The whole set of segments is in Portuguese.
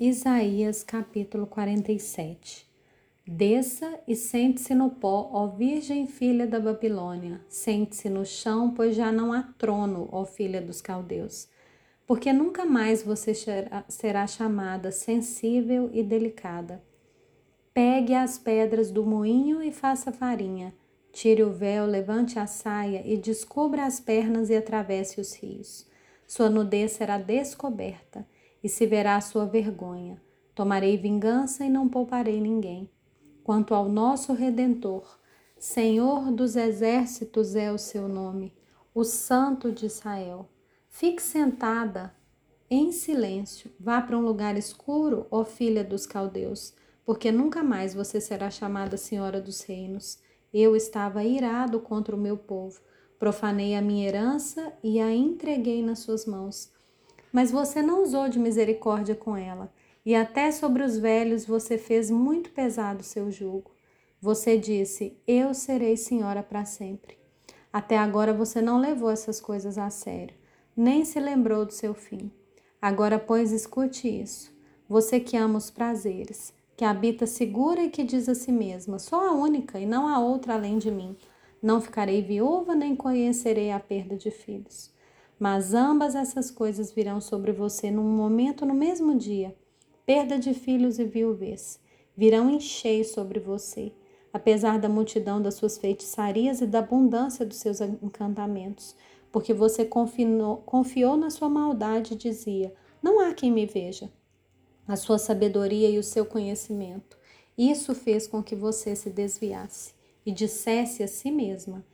Isaías capítulo 47 Desça e sente-se no pó, ó Virgem filha da Babilônia. Sente-se no chão, pois já não há trono, ó filha dos caldeus. Porque nunca mais você será chamada sensível e delicada. Pegue as pedras do moinho e faça farinha. Tire o véu, levante a saia e descubra as pernas e atravesse os rios. Sua nudez será descoberta e se verá a sua vergonha. Tomarei vingança e não pouparei ninguém. Quanto ao nosso Redentor, Senhor dos exércitos é o seu nome, o Santo de Israel. Fique sentada em silêncio, vá para um lugar escuro, ó filha dos caldeus, porque nunca mais você será chamada Senhora dos Reinos. Eu estava irado contra o meu povo, profanei a minha herança e a entreguei nas suas mãos. Mas você não usou de misericórdia com ela, e até sobre os velhos você fez muito pesado seu jugo. Você disse: Eu serei senhora para sempre. Até agora você não levou essas coisas a sério, nem se lembrou do seu fim. Agora, pois, escute isso. Você que ama os prazeres, que habita segura e que diz a si mesma: Sou a única e não há outra além de mim. Não ficarei viúva nem conhecerei a perda de filhos. Mas ambas essas coisas virão sobre você num momento no mesmo dia: perda de filhos e viuvez. Virão em cheio sobre você, apesar da multidão das suas feitiçarias e da abundância dos seus encantamentos, porque você confiou, confiou na sua maldade e dizia: Não há quem me veja. A sua sabedoria e o seu conhecimento. Isso fez com que você se desviasse e dissesse a si mesma: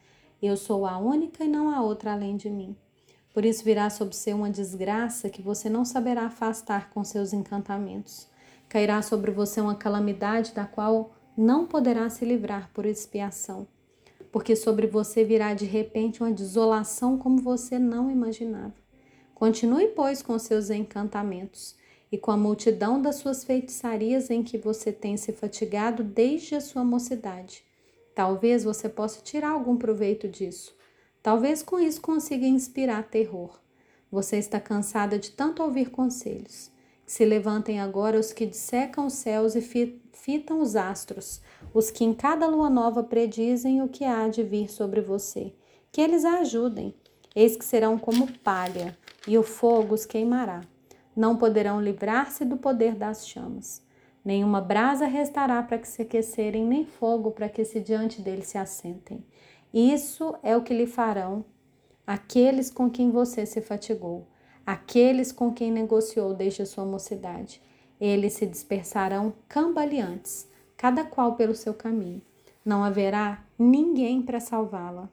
Eu sou a única e não há outra além de mim. Por isso virá sobre você uma desgraça que você não saberá afastar com seus encantamentos. Cairá sobre você uma calamidade da qual não poderá se livrar por expiação. Porque sobre você virá de repente uma desolação como você não imaginava. Continue, pois, com seus encantamentos e com a multidão das suas feitiçarias em que você tem se fatigado desde a sua mocidade. Talvez você possa tirar algum proveito disso Talvez com isso consiga inspirar terror. Você está cansada de tanto ouvir conselhos. se levantem agora os que dissecam os céus e fitam os astros, os que em cada lua nova predizem o que há de vir sobre você. Que eles a ajudem. Eis que serão como palha, e o fogo os queimará. Não poderão livrar-se do poder das chamas. Nenhuma brasa restará para que se aquecerem, nem fogo para que se diante deles se assentem. Isso é o que lhe farão aqueles com quem você se fatigou, aqueles com quem negociou desde a sua mocidade. Eles se dispersarão cambaleantes, cada qual pelo seu caminho. Não haverá ninguém para salvá-la.